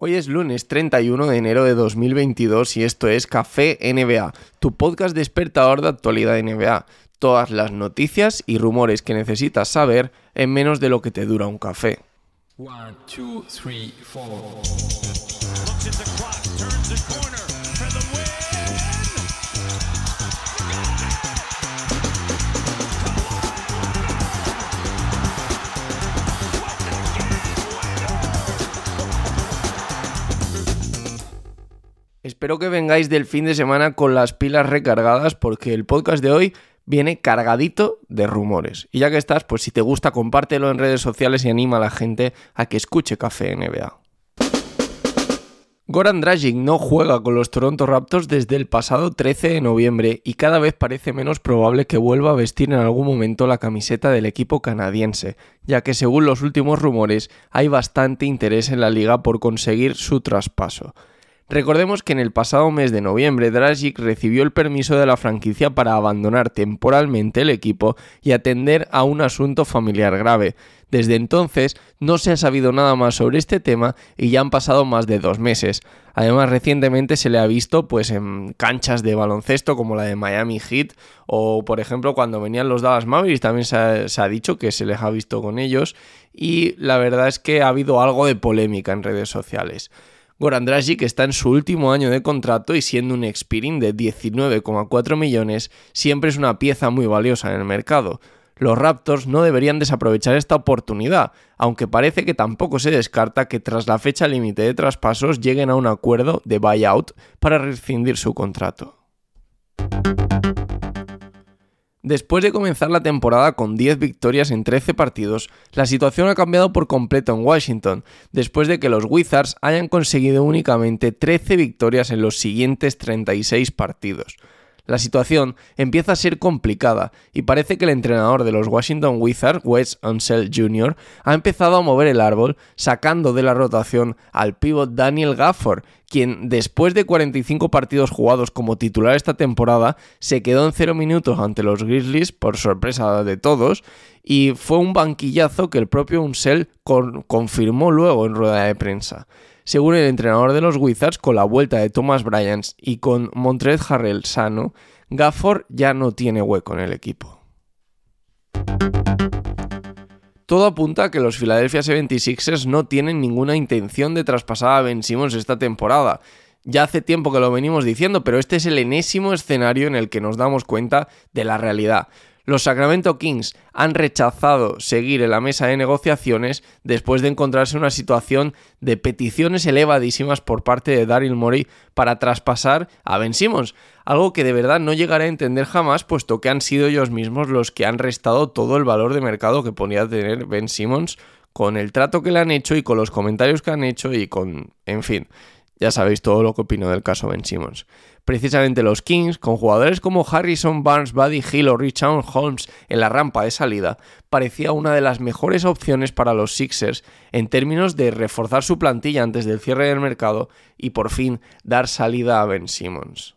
Hoy es lunes 31 de enero de 2022 y esto es Café NBA, tu podcast despertador de actualidad NBA. Todas las noticias y rumores que necesitas saber en menos de lo que te dura un café. Espero que vengáis del fin de semana con las pilas recargadas porque el podcast de hoy viene cargadito de rumores. Y ya que estás, pues si te gusta, compártelo en redes sociales y anima a la gente a que escuche Café NBA. Goran Dragic no juega con los Toronto Raptors desde el pasado 13 de noviembre y cada vez parece menos probable que vuelva a vestir en algún momento la camiseta del equipo canadiense, ya que según los últimos rumores hay bastante interés en la liga por conseguir su traspaso. Recordemos que en el pasado mes de noviembre Dragic recibió el permiso de la franquicia para abandonar temporalmente el equipo y atender a un asunto familiar grave. Desde entonces no se ha sabido nada más sobre este tema y ya han pasado más de dos meses. Además, recientemente se le ha visto pues, en canchas de baloncesto como la de Miami Heat o, por ejemplo, cuando venían los Dallas Mavericks también se ha, se ha dicho que se les ha visto con ellos y la verdad es que ha habido algo de polémica en redes sociales. Goran Dragic está en su último año de contrato y siendo un expiring de 19,4 millones, siempre es una pieza muy valiosa en el mercado. Los Raptors no deberían desaprovechar esta oportunidad, aunque parece que tampoco se descarta que tras la fecha límite de traspasos lleguen a un acuerdo de buyout para rescindir su contrato. Después de comenzar la temporada con 10 victorias en 13 partidos, la situación ha cambiado por completo en Washington, después de que los Wizards hayan conseguido únicamente 13 victorias en los siguientes 36 partidos. La situación empieza a ser complicada y parece que el entrenador de los Washington Wizards, Wes Unseld Jr., ha empezado a mover el árbol sacando de la rotación al pívot Daniel Gafford, quien después de 45 partidos jugados como titular esta temporada se quedó en 0 minutos ante los Grizzlies por sorpresa de todos y fue un banquillazo que el propio Unseld confirmó luego en rueda de prensa. Según el entrenador de los Wizards, con la vuelta de Thomas Bryant y con Montrez Harrell sano, Gafford ya no tiene hueco en el equipo. Todo apunta a que los Philadelphia 76ers no tienen ninguna intención de traspasar a Ben Simmons esta temporada. Ya hace tiempo que lo venimos diciendo, pero este es el enésimo escenario en el que nos damos cuenta de la realidad. Los Sacramento Kings han rechazado seguir en la mesa de negociaciones después de encontrarse una situación de peticiones elevadísimas por parte de Daryl Morey para traspasar a Ben Simmons, algo que de verdad no llegaré a entender jamás, puesto que han sido ellos mismos los que han restado todo el valor de mercado que ponía tener Ben Simmons con el trato que le han hecho y con los comentarios que han hecho y con, en fin, ya sabéis todo lo que opino del caso Ben Simmons. Precisamente los Kings, con jugadores como Harrison Barnes, Buddy Hill o Richard Holmes en la rampa de salida, parecía una de las mejores opciones para los Sixers en términos de reforzar su plantilla antes del cierre del mercado y por fin dar salida a Ben Simmons.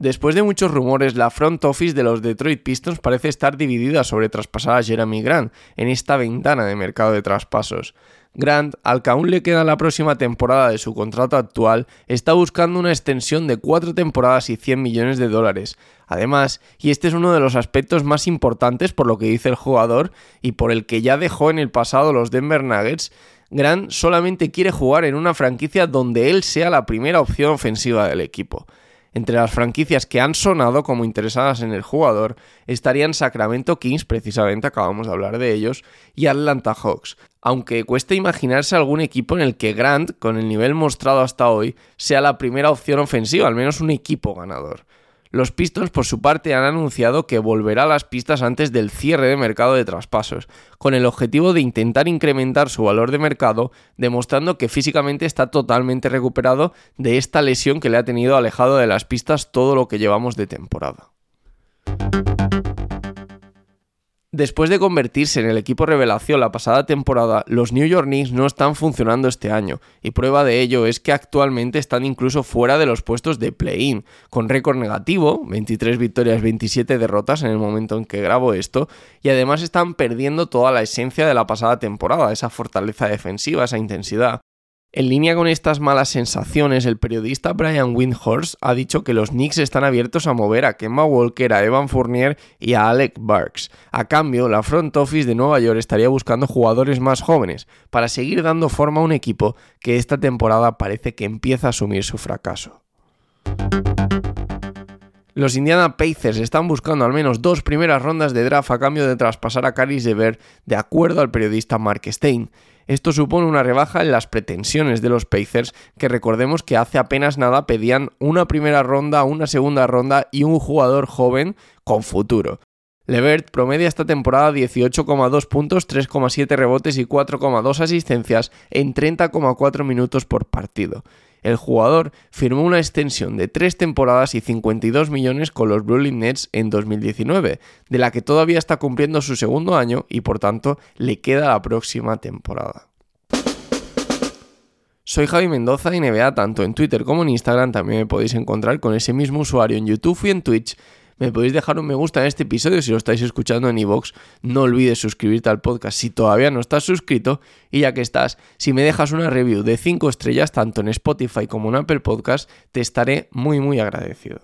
Después de muchos rumores, la front office de los Detroit Pistons parece estar dividida sobre traspasar a Jeremy Grant en esta ventana de mercado de traspasos. Grant, al que aún le queda la próxima temporada de su contrato actual, está buscando una extensión de cuatro temporadas y 100 millones de dólares. Además, y este es uno de los aspectos más importantes por lo que dice el jugador y por el que ya dejó en el pasado los Denver Nuggets, Grant solamente quiere jugar en una franquicia donde él sea la primera opción ofensiva del equipo. Entre las franquicias que han sonado como interesadas en el jugador estarían Sacramento Kings, precisamente acabamos de hablar de ellos, y Atlanta Hawks, aunque cuesta imaginarse algún equipo en el que Grant, con el nivel mostrado hasta hoy, sea la primera opción ofensiva, al menos un equipo ganador. Los Pistons, por su parte, han anunciado que volverá a las pistas antes del cierre de mercado de traspasos, con el objetivo de intentar incrementar su valor de mercado, demostrando que físicamente está totalmente recuperado de esta lesión que le ha tenido alejado de las pistas todo lo que llevamos de temporada. Después de convertirse en el equipo revelación la pasada temporada, los New York Knicks no están funcionando este año, y prueba de ello es que actualmente están incluso fuera de los puestos de play-in, con récord negativo, 23 victorias, 27 derrotas en el momento en que grabo esto, y además están perdiendo toda la esencia de la pasada temporada, esa fortaleza defensiva, esa intensidad. En línea con estas malas sensaciones, el periodista Brian Windhorst ha dicho que los Knicks están abiertos a mover a Kemba Walker, a Evan Fournier y a Alec Burks. A cambio, la front office de Nueva York estaría buscando jugadores más jóvenes para seguir dando forma a un equipo que esta temporada parece que empieza a asumir su fracaso. Los Indiana Pacers están buscando al menos dos primeras rondas de draft a cambio de traspasar a Caris Dever, de acuerdo al periodista Mark Stein. Esto supone una rebaja en las pretensiones de los Pacers, que recordemos que hace apenas nada pedían una primera ronda, una segunda ronda y un jugador joven con futuro. Levert promedia esta temporada 18,2 puntos, 3,7 rebotes y 4,2 asistencias en 30,4 minutos por partido. El jugador firmó una extensión de 3 temporadas y 52 millones con los Brooklyn Nets en 2019, de la que todavía está cumpliendo su segundo año y por tanto le queda la próxima temporada. Soy Javi Mendoza y NBA tanto en Twitter como en Instagram también me podéis encontrar con ese mismo usuario en YouTube y en Twitch me podéis dejar un me gusta en este episodio si lo estáis escuchando en iVoox. No olvides suscribirte al podcast si todavía no estás suscrito. Y ya que estás, si me dejas una review de 5 estrellas tanto en Spotify como en Apple Podcast, te estaré muy muy agradecido.